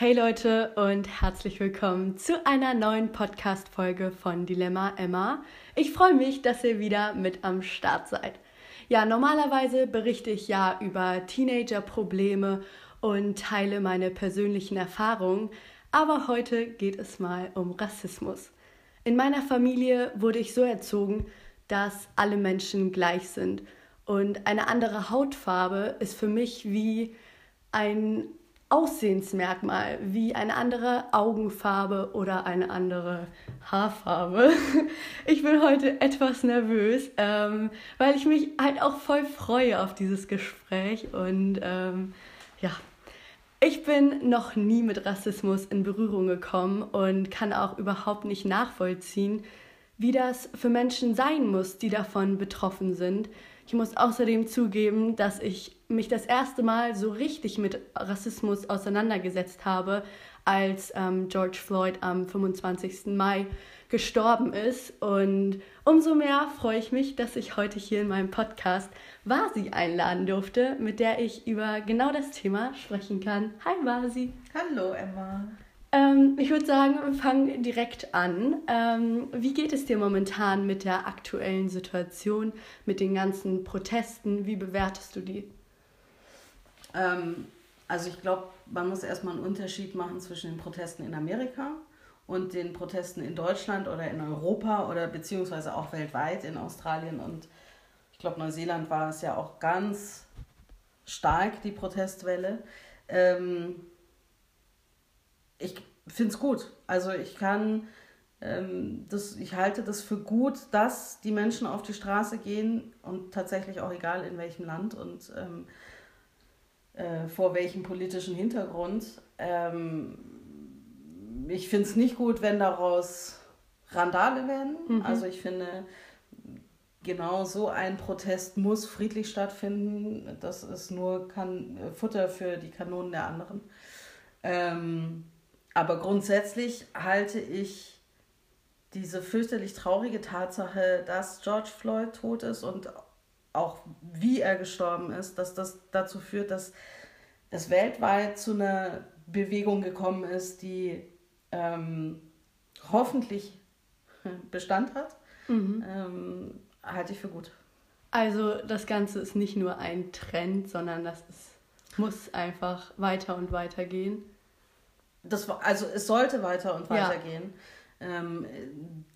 Hey Leute und herzlich willkommen zu einer neuen Podcast-Folge von Dilemma Emma. Ich freue mich, dass ihr wieder mit am Start seid. Ja, normalerweise berichte ich ja über Teenager-Probleme und teile meine persönlichen Erfahrungen, aber heute geht es mal um Rassismus. In meiner Familie wurde ich so erzogen, dass alle Menschen gleich sind und eine andere Hautfarbe ist für mich wie ein Aussehensmerkmal wie eine andere Augenfarbe oder eine andere Haarfarbe. Ich bin heute etwas nervös, ähm, weil ich mich halt auch voll freue auf dieses Gespräch und ähm, ja. Ich bin noch nie mit Rassismus in Berührung gekommen und kann auch überhaupt nicht nachvollziehen, wie das für Menschen sein muss, die davon betroffen sind. Ich muss außerdem zugeben, dass ich mich das erste Mal so richtig mit Rassismus auseinandergesetzt habe, als ähm, George Floyd am 25. Mai gestorben ist. Und umso mehr freue ich mich, dass ich heute hier in meinem Podcast Vasi einladen durfte, mit der ich über genau das Thema sprechen kann. Hi Vasi. Hallo Emma. Ähm, ich würde sagen, wir fangen direkt an. Ähm, wie geht es dir momentan mit der aktuellen Situation, mit den ganzen Protesten? Wie bewertest du die? Ähm, also ich glaube, man muss erstmal einen Unterschied machen zwischen den Protesten in Amerika und den Protesten in Deutschland oder in Europa oder beziehungsweise auch weltweit in Australien und ich glaube Neuseeland war es ja auch ganz stark, die Protestwelle. Ähm, ich finde es gut. Also ich kann, ähm, das, ich halte das für gut, dass die Menschen auf die Straße gehen und tatsächlich auch egal in welchem Land und ähm, äh, vor welchem politischen Hintergrund. Ähm, ich finde es nicht gut, wenn daraus Randale werden. Mhm. Also ich finde, genau so ein Protest muss friedlich stattfinden. Das ist nur kan Futter für die Kanonen der anderen. Ähm, aber grundsätzlich halte ich diese fürchterlich traurige Tatsache, dass George Floyd tot ist und auch wie er gestorben ist, dass das dazu führt, dass es weltweit zu einer Bewegung gekommen ist, die ähm, hoffentlich Bestand hat, mhm. ähm, halte ich für gut. Also das Ganze ist nicht nur ein Trend, sondern das ist, muss einfach weiter und weiter gehen das, also es sollte weiter und weiter ja. gehen. Ähm,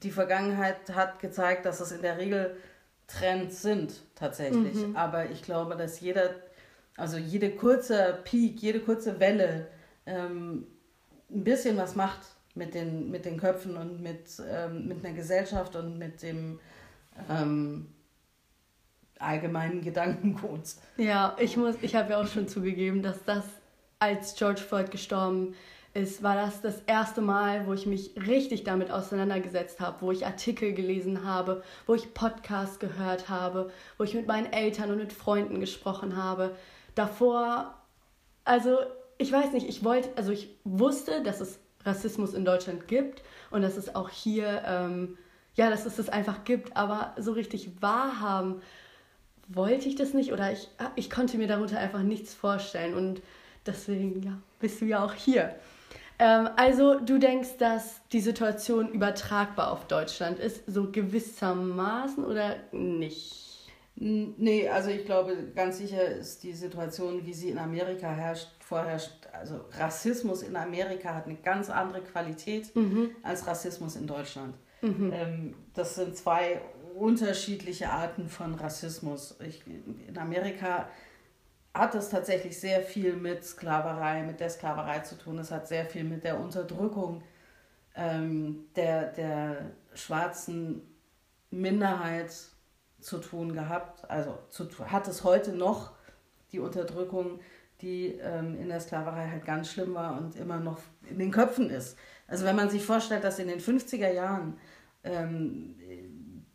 die Vergangenheit hat gezeigt, dass es in der Regel Trends sind, tatsächlich. Mhm. Aber ich glaube, dass jeder, also jede kurze Peak, jede kurze Welle ähm, ein bisschen was macht mit den, mit den Köpfen und mit, ähm, mit einer Gesellschaft und mit dem ähm, allgemeinen Gedankengut. Ja, ich muss, ich habe ja auch schon zugegeben, dass das, als George Floyd gestorben ist, ist, war das das erste Mal, wo ich mich richtig damit auseinandergesetzt habe, wo ich Artikel gelesen habe, wo ich Podcasts gehört habe, wo ich mit meinen Eltern und mit Freunden gesprochen habe. Davor, also ich weiß nicht, ich wollte, also ich wusste, dass es Rassismus in Deutschland gibt und dass es auch hier, ähm, ja, dass es das einfach gibt, aber so richtig wahrhaben wollte ich das nicht oder ich, ich konnte mir darunter einfach nichts vorstellen und deswegen, ja, bist du ja auch hier. Ähm, also du denkst, dass die Situation übertragbar auf Deutschland ist, so gewissermaßen oder nicht? Nee, also ich glaube, ganz sicher ist die Situation, wie sie in Amerika herrscht, vorherrscht. Also Rassismus in Amerika hat eine ganz andere Qualität mhm. als Rassismus in Deutschland. Mhm. Ähm, das sind zwei unterschiedliche Arten von Rassismus. Ich, in Amerika hat es tatsächlich sehr viel mit Sklaverei, mit der Sklaverei zu tun. Es hat sehr viel mit der Unterdrückung ähm, der, der schwarzen Minderheit zu tun gehabt. Also zu, hat es heute noch die Unterdrückung, die ähm, in der Sklaverei halt ganz schlimm war und immer noch in den Köpfen ist. Also wenn man sich vorstellt, dass in den 50er Jahren ähm,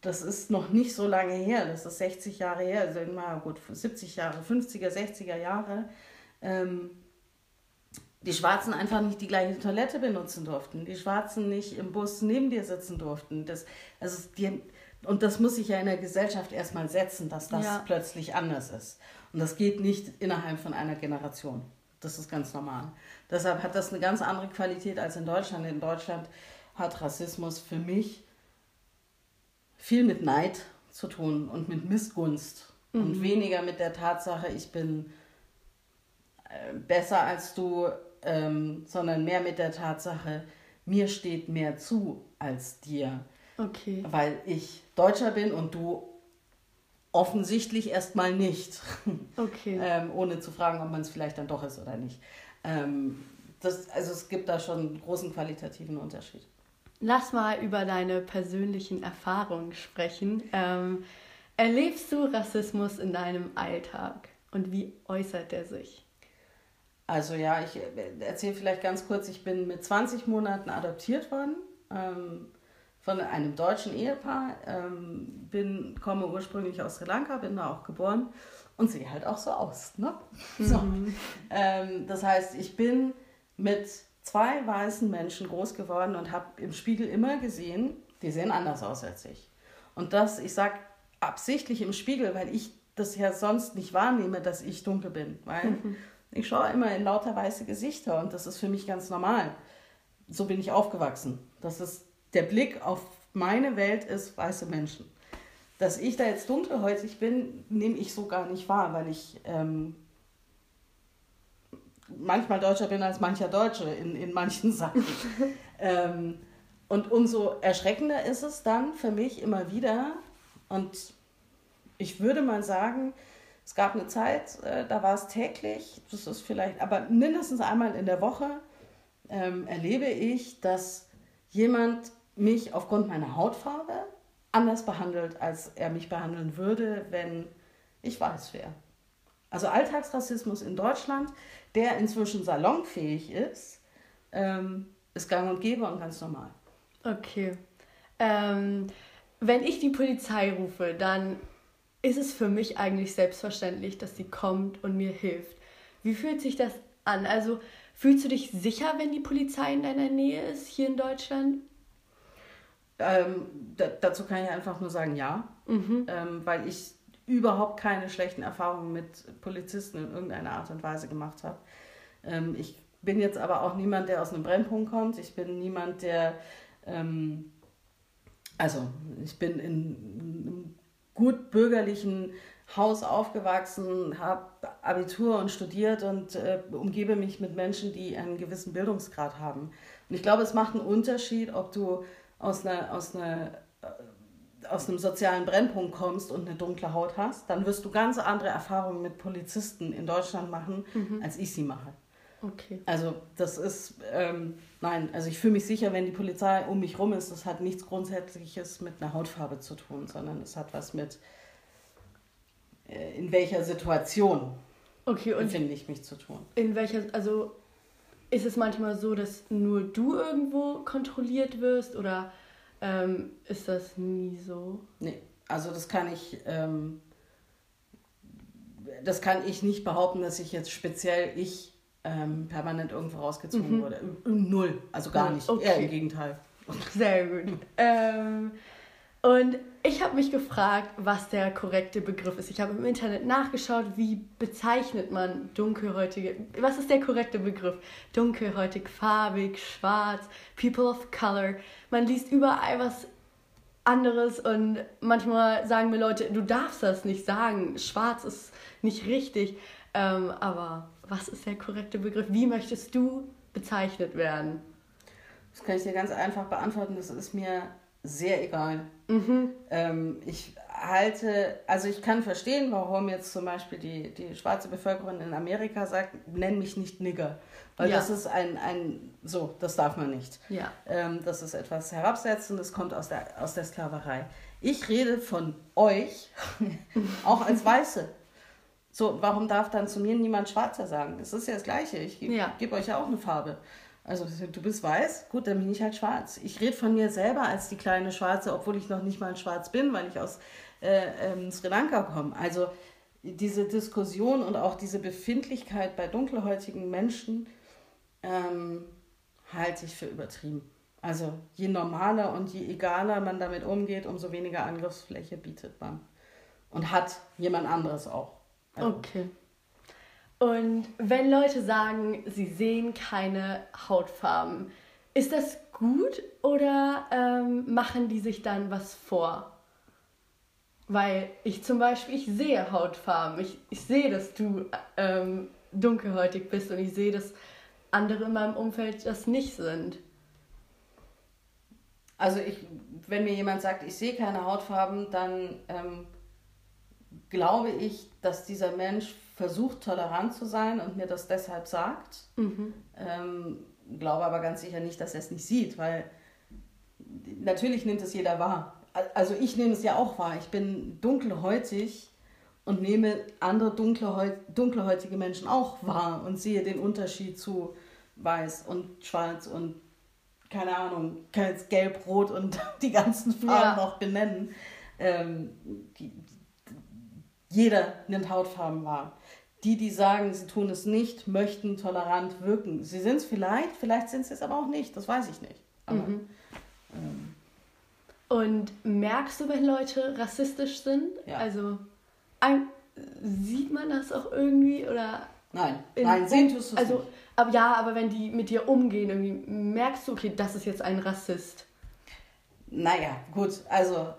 das ist noch nicht so lange her, das ist 60 Jahre her, also mal gut, 70 Jahre, 50er, 60er Jahre, ähm, die Schwarzen einfach nicht die gleiche Toilette benutzen durften, die Schwarzen nicht im Bus neben dir sitzen durften. Das, also die, und das muss sich ja in der Gesellschaft erstmal setzen, dass das ja. plötzlich anders ist. Und das geht nicht innerhalb von einer Generation. Das ist ganz normal. Deshalb hat das eine ganz andere Qualität als in Deutschland. In Deutschland hat Rassismus für mich viel mit Neid zu tun und mit Missgunst mhm. und weniger mit der Tatsache, ich bin äh, besser als du, ähm, sondern mehr mit der Tatsache, mir steht mehr zu als dir. Okay. Weil ich Deutscher bin und du offensichtlich erstmal nicht. Okay. ähm, ohne zu fragen, ob man es vielleicht dann doch ist oder nicht. Ähm, das, also es gibt da schon einen großen qualitativen Unterschied. Lass mal über deine persönlichen Erfahrungen sprechen. Ähm, erlebst du Rassismus in deinem Alltag und wie äußert er sich? Also ja, ich erzähle vielleicht ganz kurz, ich bin mit 20 Monaten adoptiert worden ähm, von einem deutschen Ehepaar, ähm, bin, komme ursprünglich aus Sri Lanka, bin da auch geboren und sehe halt auch so aus. Ne? Mhm. So. Ähm, das heißt, ich bin mit zwei weißen Menschen groß geworden und habe im Spiegel immer gesehen, die sehen anders aus als ich. Und das, ich sage absichtlich im Spiegel, weil ich das ja sonst nicht wahrnehme, dass ich dunkel bin. Weil mhm. ich schaue immer in lauter weiße Gesichter und das ist für mich ganz normal. So bin ich aufgewachsen. Das ist der Blick auf meine Welt ist weiße Menschen. Dass ich da jetzt dunkelhäutig bin, nehme ich so gar nicht wahr, weil ich ähm, manchmal deutscher bin als mancher Deutsche in, in manchen Sachen. ähm, und umso erschreckender ist es dann für mich immer wieder. Und ich würde mal sagen, es gab eine Zeit, äh, da war es täglich, das ist vielleicht, aber mindestens einmal in der Woche ähm, erlebe ich, dass jemand mich aufgrund meiner Hautfarbe anders behandelt, als er mich behandeln würde, wenn ich weiß wäre. Also Alltagsrassismus in Deutschland, der inzwischen salonfähig ist, ähm, ist gang und gäbe und ganz normal. Okay. Ähm, wenn ich die Polizei rufe, dann ist es für mich eigentlich selbstverständlich, dass sie kommt und mir hilft. Wie fühlt sich das an? Also fühlst du dich sicher, wenn die Polizei in deiner Nähe ist, hier in Deutschland? Ähm, dazu kann ich einfach nur sagen, ja, mhm. ähm, weil ich überhaupt keine schlechten Erfahrungen mit Polizisten in irgendeiner Art und Weise gemacht habe. Ähm, ich bin jetzt aber auch niemand, der aus einem Brennpunkt kommt. Ich bin niemand, der, ähm, also ich bin in einem gut bürgerlichen Haus aufgewachsen, habe Abitur und studiert und äh, umgebe mich mit Menschen, die einen gewissen Bildungsgrad haben. Und ich glaube, es macht einen Unterschied, ob du aus einer, aus einer aus einem sozialen Brennpunkt kommst und eine dunkle Haut hast, dann wirst du ganz andere Erfahrungen mit Polizisten in Deutschland machen, mhm. als ich sie mache. Okay. Also das ist, ähm, nein, also ich fühle mich sicher, wenn die Polizei um mich rum ist, das hat nichts Grundsätzliches mit einer Hautfarbe zu tun, sondern es hat was mit, äh, in welcher Situation okay, und befinde ich mich zu tun. In welcher, also ist es manchmal so, dass nur du irgendwo kontrolliert wirst oder ähm, ist das nie so? Nee, also das kann ich, ähm, das kann ich nicht behaupten, dass ich jetzt speziell ich ähm, permanent irgendwo rausgezogen mhm. wurde. Null, also gar nicht. Okay. Eher im Gegenteil. Sehr gut. Und ich habe mich gefragt, was der korrekte Begriff ist. Ich habe im Internet nachgeschaut, wie bezeichnet man dunkelhäutige. Was ist der korrekte Begriff? Dunkelhäutig, farbig, schwarz, people of color. Man liest überall was anderes und manchmal sagen mir Leute, du darfst das nicht sagen. Schwarz ist nicht richtig. Ähm, aber was ist der korrekte Begriff? Wie möchtest du bezeichnet werden? Das kann ich dir ganz einfach beantworten. Das ist mir sehr egal. Mhm. Ähm, ich halte, also ich kann verstehen, warum jetzt zum Beispiel die, die schwarze Bevölkerung in Amerika sagt, nenn mich nicht Nigger. Weil ja. das ist ein, ein, so, das darf man nicht. Ja. Ähm, das ist etwas Herabsetzendes, kommt aus der, aus der Sklaverei. Ich rede von euch, auch als Weiße. So, warum darf dann zu mir niemand Schwarzer sagen? Es ist ja das Gleiche. Ich gebe ja. geb euch ja auch eine Farbe. Also du bist weiß, gut, dann bin ich halt schwarz. Ich rede von mir selber als die kleine Schwarze, obwohl ich noch nicht mal schwarz bin, weil ich aus äh, ähm, Sri Lanka komme. Also diese Diskussion und auch diese Befindlichkeit bei dunkelhäutigen Menschen ähm, halte ich für übertrieben. Also je normaler und je egaler man damit umgeht, umso weniger Angriffsfläche bietet man. Und hat jemand anderes auch. Also. Okay. Und wenn Leute sagen, sie sehen keine Hautfarben, ist das gut oder ähm, machen die sich dann was vor? Weil ich zum Beispiel, ich sehe Hautfarben. Ich, ich sehe, dass du ähm, dunkelhäutig bist und ich sehe, dass andere in meinem Umfeld das nicht sind. Also ich, wenn mir jemand sagt, ich sehe keine Hautfarben, dann ähm, glaube ich, dass dieser Mensch versucht, tolerant zu sein und mir das deshalb sagt. Mhm. Ähm, glaube aber ganz sicher nicht, dass er es nicht sieht, weil natürlich nimmt es jeder wahr. Also ich nehme es ja auch wahr. Ich bin dunkelhäutig und nehme andere dunkelhäutige Menschen auch wahr und sehe den Unterschied zu weiß und schwarz und keine Ahnung, kann jetzt gelb, rot und die ganzen Farben ja. noch benennen. Ähm, die, jeder nimmt Hautfarben wahr. Die, die sagen, sie tun es nicht, möchten tolerant wirken. Sie sind es vielleicht, vielleicht sind sie es aber auch nicht, das weiß ich nicht. Aber, mhm. ähm, und merkst du, wenn Leute rassistisch sind? Ja. Also ein, sieht man das auch irgendwie oder? Nein, nein, sehen tust du also, nicht. Aber ja, aber wenn die mit dir umgehen, irgendwie merkst du, okay, das ist jetzt ein Rassist. Naja, gut, also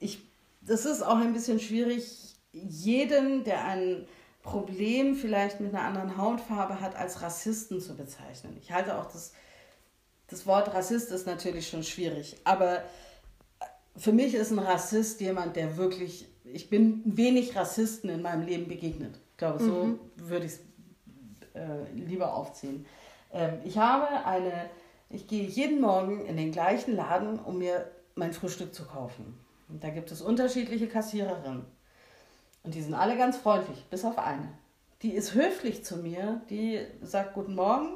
ich, das ist auch ein bisschen schwierig, jeden, der ein Problem vielleicht mit einer anderen Hautfarbe hat, als Rassisten zu bezeichnen. Ich halte auch das das Wort Rassist ist natürlich schon schwierig, aber für mich ist ein Rassist jemand, der wirklich, ich bin wenig Rassisten in meinem Leben begegnet. Ich glaube, so mhm. würde ich es äh, lieber aufziehen. Ähm, ich habe eine, ich gehe jeden Morgen in den gleichen Laden, um mir mein Frühstück zu kaufen. Und da gibt es unterschiedliche Kassiererinnen. Und die sind alle ganz freundlich, bis auf eine. Die ist höflich zu mir, die sagt Guten Morgen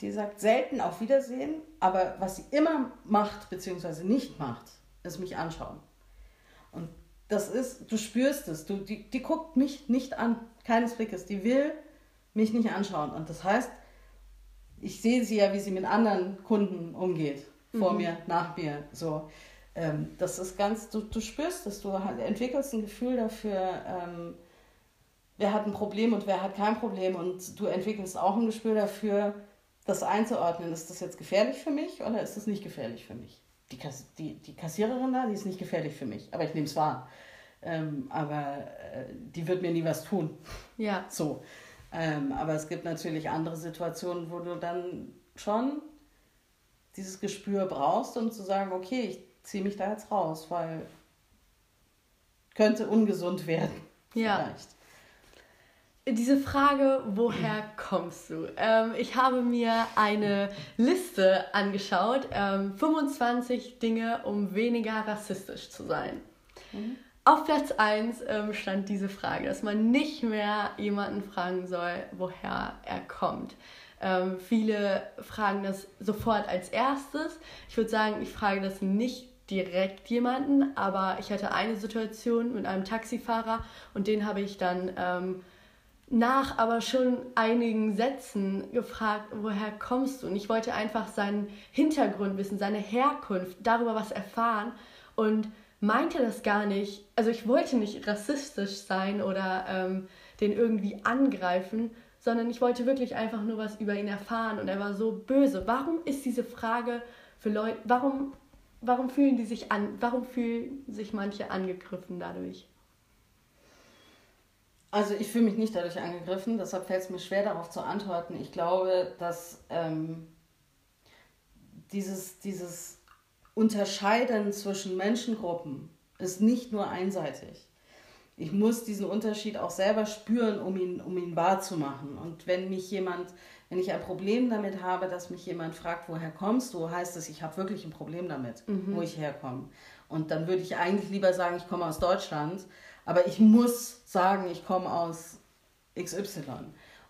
die sagt selten auf Wiedersehen, aber was sie immer macht bzw. nicht macht, ist mich anschauen. Und das ist, du spürst es, du, die, die guckt mich nicht an, keines Blickes, die will mich nicht anschauen. Und das heißt, ich sehe sie ja, wie sie mit anderen Kunden umgeht, vor mhm. mir, nach mir, so. Ähm, das ist ganz, du, du spürst es, du entwickelst ein Gefühl dafür, ähm, wer hat ein Problem und wer hat kein Problem und du entwickelst auch ein Gespür dafür, das einzuordnen, ist das jetzt gefährlich für mich oder ist das nicht gefährlich für mich? Die, Kass die, die Kassiererin da, die ist nicht gefährlich für mich, aber ich nehme es wahr. Ähm, aber äh, die wird mir nie was tun. Ja. So. Ähm, aber es gibt natürlich andere Situationen, wo du dann schon dieses Gespür brauchst, um zu sagen, okay, ich ziehe mich da jetzt raus, weil könnte ungesund werden. Ja. Vielleicht diese Frage, woher kommst du? Ähm, ich habe mir eine Liste angeschaut, ähm, 25 Dinge, um weniger rassistisch zu sein. Mhm. Auf Platz 1 ähm, stand diese Frage, dass man nicht mehr jemanden fragen soll, woher er kommt. Ähm, viele fragen das sofort als erstes. Ich würde sagen, ich frage das nicht direkt jemanden, aber ich hatte eine Situation mit einem Taxifahrer und den habe ich dann ähm, nach aber schon einigen Sätzen gefragt, woher kommst du? Und ich wollte einfach seinen Hintergrund wissen, seine Herkunft, darüber was erfahren und meinte das gar nicht. Also ich wollte nicht rassistisch sein oder ähm, den irgendwie angreifen, sondern ich wollte wirklich einfach nur was über ihn erfahren und er war so böse. Warum ist diese Frage für Leute, warum, warum fühlen die sich an, warum fühlen sich manche angegriffen dadurch? Also ich fühle mich nicht dadurch angegriffen, deshalb fällt es mir schwer darauf zu antworten. Ich glaube, dass ähm, dieses, dieses Unterscheiden zwischen Menschengruppen ist nicht nur einseitig. Ich muss diesen Unterschied auch selber spüren, um ihn, um ihn wahrzumachen. Und wenn mich jemand, wenn ich ein Problem damit habe, dass mich jemand fragt, woher kommst du, heißt es, ich habe wirklich ein Problem damit, mhm. wo ich herkomme. Und dann würde ich eigentlich lieber sagen, ich komme aus Deutschland, aber ich muss sagen, ich komme aus XY.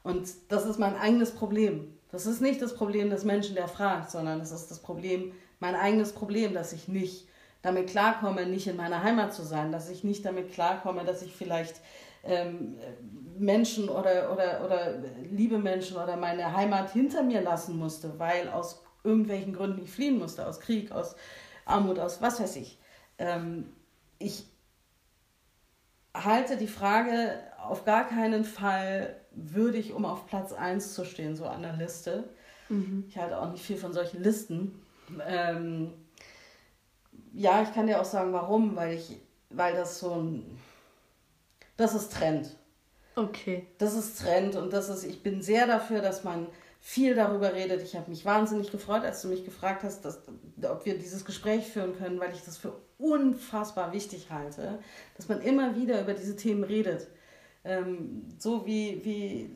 Und das ist mein eigenes Problem. Das ist nicht das Problem des Menschen, der fragt, sondern das ist das Problem, mein eigenes Problem, dass ich nicht damit klarkomme, nicht in meiner Heimat zu sein, dass ich nicht damit klarkomme, dass ich vielleicht ähm, Menschen oder, oder, oder liebe Menschen oder meine Heimat hinter mir lassen musste, weil aus irgendwelchen Gründen ich fliehen musste, aus Krieg, aus Armut, aus was weiß ich. Ähm, ich halte die Frage auf gar keinen Fall würdig, um auf Platz 1 zu stehen, so an der Liste. Mhm. Ich halte auch nicht viel von solchen Listen. Ähm, ja, ich kann dir auch sagen, warum, weil ich, weil das so ein, das ist Trend. Okay. Das ist Trend und das ist, ich bin sehr dafür, dass man viel darüber redet. Ich habe mich wahnsinnig gefreut, als du mich gefragt hast, dass, ob wir dieses Gespräch führen können, weil ich das für unfassbar wichtig halte, dass man immer wieder über diese Themen redet. Ähm, so wie, wie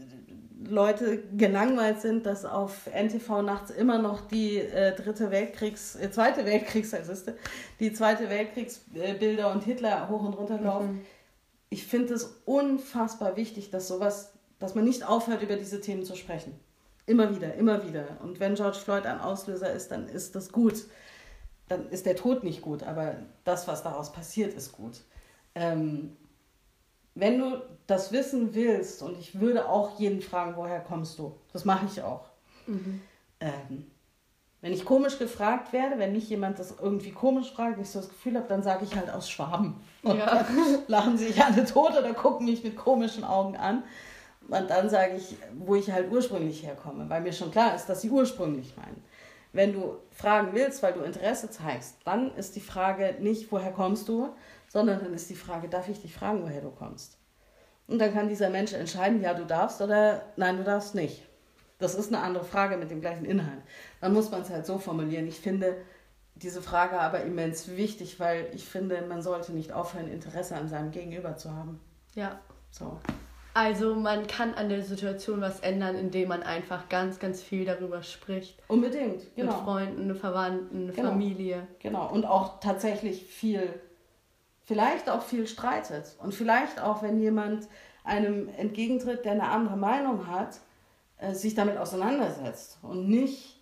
Leute gelangweilt sind, dass auf NTV nachts immer noch die äh, dritte Weltkriegs, äh, zweite Weltkriegs, die zweite Weltkriegsbilder und Hitler hoch und runter laufen. Mhm. Ich finde es unfassbar wichtig, dass sowas, dass man nicht aufhört, über diese Themen zu sprechen. Immer wieder, immer wieder. Und wenn George Floyd ein Auslöser ist, dann ist das gut. Dann ist der Tod nicht gut, aber das, was daraus passiert, ist gut. Ähm, wenn du das wissen willst, und ich würde auch jeden fragen, woher kommst du? Das mache ich auch. Mhm. Ähm, wenn ich komisch gefragt werde, wenn mich jemand das irgendwie komisch fragt, ich so das Gefühl habe, dann sage ich halt aus Schwaben. Und ja. dann lachen sich alle tot oder gucken mich mit komischen Augen an. Und dann sage ich, wo ich halt ursprünglich herkomme, weil mir schon klar ist, dass sie ursprünglich meinen. Wenn du fragen willst, weil du Interesse zeigst, dann ist die Frage nicht, woher kommst du, sondern dann ist die Frage, darf ich dich fragen, woher du kommst? Und dann kann dieser Mensch entscheiden, ja, du darfst oder nein, du darfst nicht. Das ist eine andere Frage mit dem gleichen Inhalt. Dann muss man es halt so formulieren. Ich finde diese Frage aber immens wichtig, weil ich finde, man sollte nicht aufhören, Interesse an seinem Gegenüber zu haben. Ja. So. Also man kann an der Situation was ändern, indem man einfach ganz, ganz viel darüber spricht. Unbedingt, genau. Mit Freunden, Verwandten, genau. Familie. Genau, und auch tatsächlich viel, vielleicht auch viel streitet. Und vielleicht auch, wenn jemand einem entgegentritt, der eine andere Meinung hat, äh, sich damit auseinandersetzt und nicht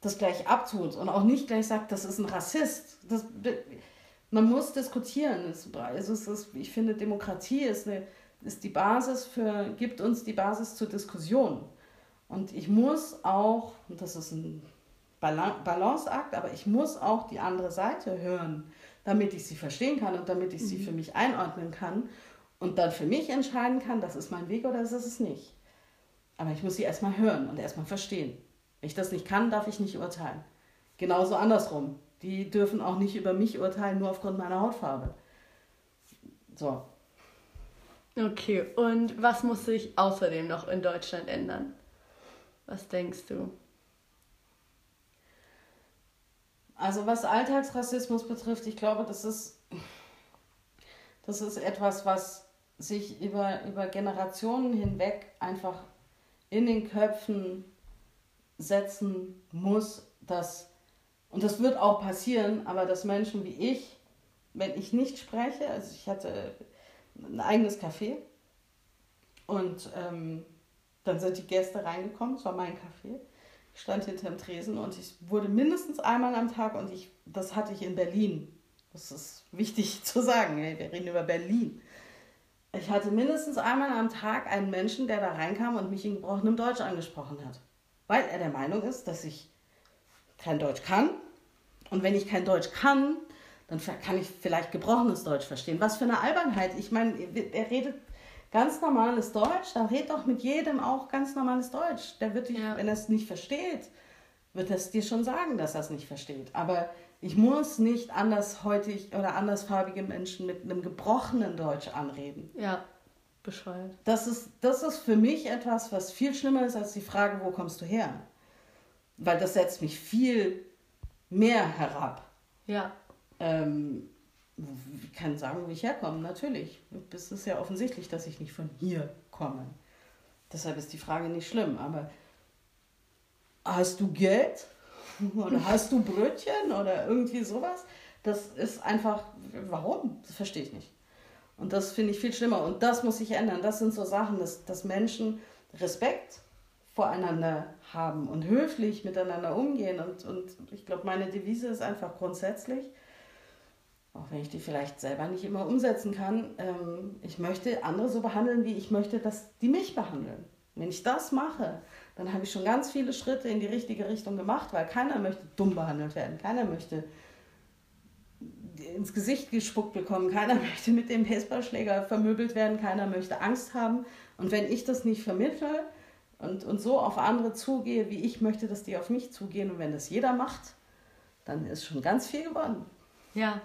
das gleich abtut und auch nicht gleich sagt, das ist ein Rassist. Das, man muss diskutieren. Also es ist, ich finde, Demokratie ist eine ist die Basis für, gibt uns die Basis zur Diskussion. Und ich muss auch, und das ist ein Balanceakt, aber ich muss auch die andere Seite hören, damit ich sie verstehen kann und damit ich mhm. sie für mich einordnen kann und dann für mich entscheiden kann, das ist mein Weg oder das ist es nicht. Aber ich muss sie erstmal hören und erstmal verstehen. Wenn ich das nicht kann, darf ich nicht urteilen. Genauso andersrum. Die dürfen auch nicht über mich urteilen, nur aufgrund meiner Hautfarbe. So, Okay, und was muss sich außerdem noch in Deutschland ändern? Was denkst du? Also was Alltagsrassismus betrifft, ich glaube, das ist, das ist etwas, was sich über, über Generationen hinweg einfach in den Köpfen setzen muss, dass, und das wird auch passieren, aber dass Menschen wie ich, wenn ich nicht spreche, also ich hatte ein eigenes Café. Und ähm, dann sind die Gäste reingekommen, es war mein Café. Ich stand hinter dem Tresen und ich wurde mindestens einmal am Tag und ich, das hatte ich in Berlin. Das ist wichtig zu sagen, wir reden über Berlin. Ich hatte mindestens einmal am Tag einen Menschen, der da reinkam und mich in gebrochenem Deutsch angesprochen hat. Weil er der Meinung ist, dass ich kein Deutsch kann. Und wenn ich kein Deutsch kann, dann kann ich vielleicht gebrochenes Deutsch verstehen. Was für eine Albernheit. Ich meine, er redet ganz normales Deutsch, dann red doch mit jedem auch ganz normales Deutsch. Der wird dich, ja. wenn er es nicht versteht, wird er es dir schon sagen, dass er es nicht versteht. Aber ich muss nicht andershäutig oder andersfarbige Menschen mit einem gebrochenen Deutsch anreden. Ja, bescheuert. Das ist, das ist für mich etwas, was viel schlimmer ist als die Frage, wo kommst du her? Weil das setzt mich viel mehr herab. Ja. Ähm, ich kann sagen, wo ich herkomme, natürlich. Es ist ja offensichtlich, dass ich nicht von hier komme. Deshalb ist die Frage nicht schlimm. Aber hast du Geld? Oder hast du Brötchen? Oder irgendwie sowas? Das ist einfach, warum? Das verstehe ich nicht. Und das finde ich viel schlimmer. Und das muss sich ändern. Das sind so Sachen, dass, dass Menschen Respekt voreinander haben und höflich miteinander umgehen. Und, und ich glaube, meine Devise ist einfach grundsätzlich, auch wenn ich die vielleicht selber nicht immer umsetzen kann, ähm, ich möchte andere so behandeln, wie ich möchte, dass die mich behandeln. Wenn ich das mache, dann habe ich schon ganz viele Schritte in die richtige Richtung gemacht, weil keiner möchte dumm behandelt werden. Keiner möchte ins Gesicht gespuckt bekommen. Keiner möchte mit dem Baseballschläger vermöbelt werden. Keiner möchte Angst haben. Und wenn ich das nicht vermittle und, und so auf andere zugehe, wie ich möchte, dass die auf mich zugehen, und wenn das jeder macht, dann ist schon ganz viel geworden. Ja.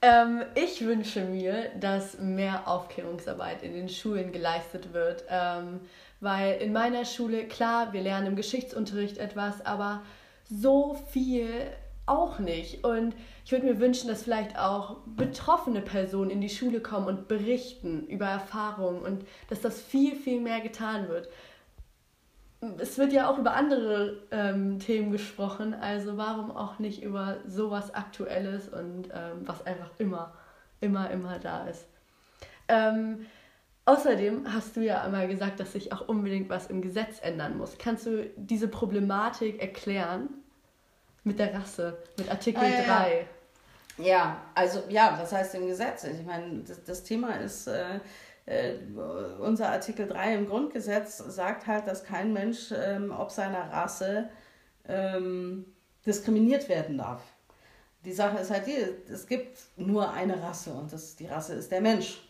Ähm, ich wünsche mir, dass mehr Aufklärungsarbeit in den Schulen geleistet wird. Ähm, weil in meiner Schule, klar, wir lernen im Geschichtsunterricht etwas, aber so viel auch nicht. Und ich würde mir wünschen, dass vielleicht auch betroffene Personen in die Schule kommen und berichten über Erfahrungen und dass das viel, viel mehr getan wird. Es wird ja auch über andere ähm, Themen gesprochen, also warum auch nicht über sowas Aktuelles und ähm, was einfach immer, immer, immer da ist. Ähm, außerdem hast du ja einmal gesagt, dass sich auch unbedingt was im Gesetz ändern muss. Kannst du diese Problematik erklären? Mit der Rasse, mit Artikel ah, ja, 3. Ja. ja. also ja, was heißt im Gesetz? Ich meine, das, das Thema ist, äh, äh, unser Artikel 3 im Grundgesetz sagt halt, dass kein Mensch ähm, ob seiner Rasse ähm, diskriminiert werden darf. Die Sache ist halt die, es gibt nur eine Rasse und das, die Rasse ist der Mensch.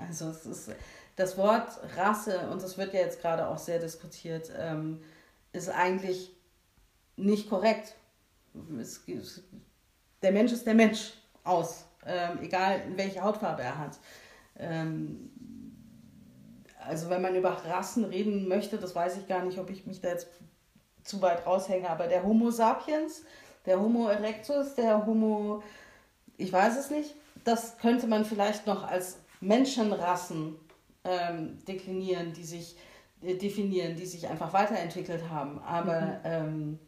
Also es ist das Wort Rasse, und das wird ja jetzt gerade auch sehr diskutiert, ähm, ist eigentlich nicht korrekt es, der Mensch ist der Mensch aus, ähm, egal welche Hautfarbe er hat. Ähm, also wenn man über Rassen reden möchte, das weiß ich gar nicht, ob ich mich da jetzt zu weit raushänge, aber der Homo sapiens, der Homo erectus, der Homo, ich weiß es nicht, das könnte man vielleicht noch als Menschenrassen ähm, deklinieren, die sich äh, definieren, die sich einfach weiterentwickelt haben. Aber mhm. ähm,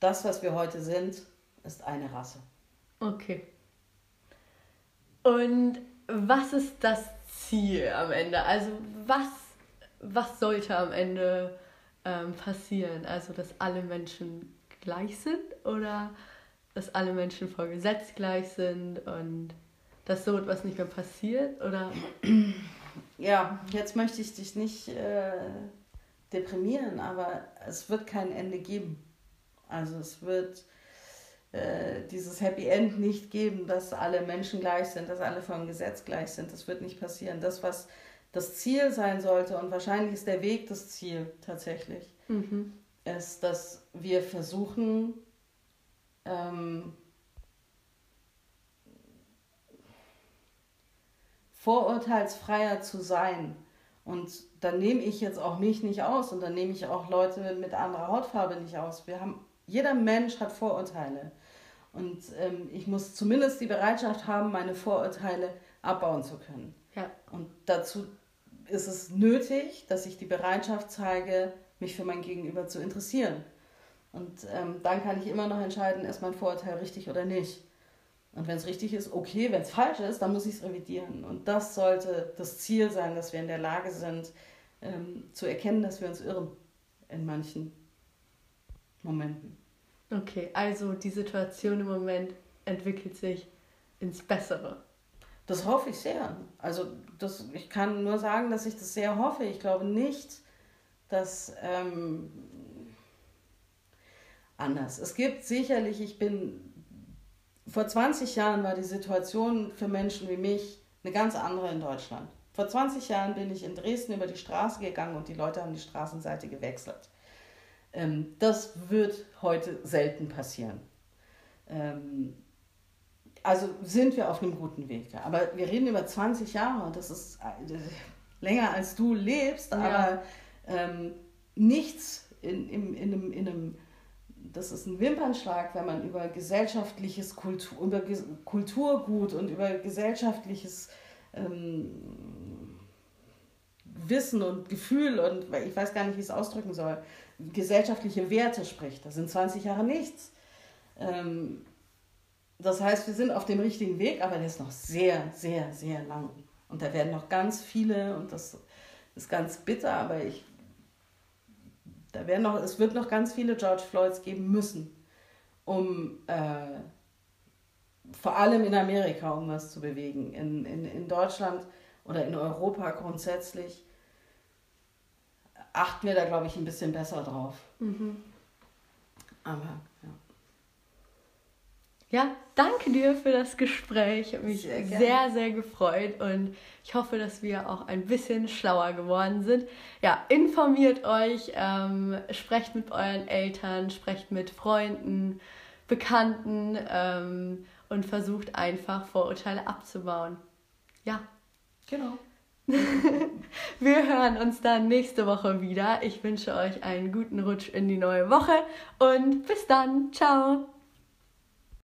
das, was wir heute sind, ist eine Rasse. Okay. Und was ist das Ziel am Ende? Also was, was sollte am Ende ähm, passieren? Also dass alle Menschen gleich sind oder dass alle Menschen vor Gesetz gleich sind und dass so etwas nicht mehr passiert? Oder? Ja, jetzt möchte ich dich nicht äh, deprimieren, aber es wird kein Ende geben. Also es wird äh, dieses Happy End nicht geben, dass alle Menschen gleich sind, dass alle vom Gesetz gleich sind. Das wird nicht passieren. Das, was das Ziel sein sollte, und wahrscheinlich ist der Weg das Ziel tatsächlich, mhm. ist, dass wir versuchen, ähm, vorurteilsfreier zu sein. Und dann nehme ich jetzt auch mich nicht aus und dann nehme ich auch Leute mit anderer Hautfarbe nicht aus. Wir haben jeder Mensch hat Vorurteile. Und ähm, ich muss zumindest die Bereitschaft haben, meine Vorurteile abbauen zu können. Ja. Und dazu ist es nötig, dass ich die Bereitschaft zeige, mich für mein Gegenüber zu interessieren. Und ähm, dann kann ich immer noch entscheiden, ist mein Vorurteil richtig oder nicht. Und wenn es richtig ist, okay, wenn es falsch ist, dann muss ich es revidieren. Und das sollte das Ziel sein, dass wir in der Lage sind, ähm, zu erkennen, dass wir uns irren in manchen Momenten. Okay, also die Situation im Moment entwickelt sich ins Bessere. Das hoffe ich sehr. Also das, ich kann nur sagen, dass ich das sehr hoffe. Ich glaube nicht, dass ähm, anders. Es gibt sicherlich, ich bin, vor 20 Jahren war die Situation für Menschen wie mich eine ganz andere in Deutschland. Vor 20 Jahren bin ich in Dresden über die Straße gegangen und die Leute haben die Straßenseite gewechselt. Ähm, das wird heute selten passieren. Ähm, also sind wir auf einem guten Weg. Ja. Aber wir reden über 20 Jahre und das ist äh, länger als du lebst, ja. aber ähm, nichts in, in, in, einem, in einem das ist ein Wimpernschlag, wenn man über gesellschaftliches Kultur, über Kulturgut und über gesellschaftliches ähm, Wissen und Gefühl und ich weiß gar nicht, wie ich es ausdrücken soll, gesellschaftliche Werte spricht. Das sind 20 Jahre nichts. Ähm, das heißt, wir sind auf dem richtigen Weg, aber der ist noch sehr, sehr, sehr lang. Und da werden noch ganz viele, und das ist ganz bitter, aber ich, da werden noch, es wird noch ganz viele George Floyds geben müssen, um äh, vor allem in Amerika, um was zu bewegen. In, in, in Deutschland oder in Europa grundsätzlich achten wir da, glaube ich, ein bisschen besser drauf. Mhm. Aber. Ja, danke dir für das Gespräch. Ich habe mich sehr, sehr, sehr, gefreut und ich hoffe, dass wir auch ein bisschen schlauer geworden sind. Ja, informiert euch, ähm, sprecht mit euren Eltern, sprecht mit Freunden, Bekannten ähm, und versucht einfach Vorurteile abzubauen. Ja. Genau. Wir hören uns dann nächste Woche wieder. Ich wünsche euch einen guten Rutsch in die neue Woche und bis dann. Ciao.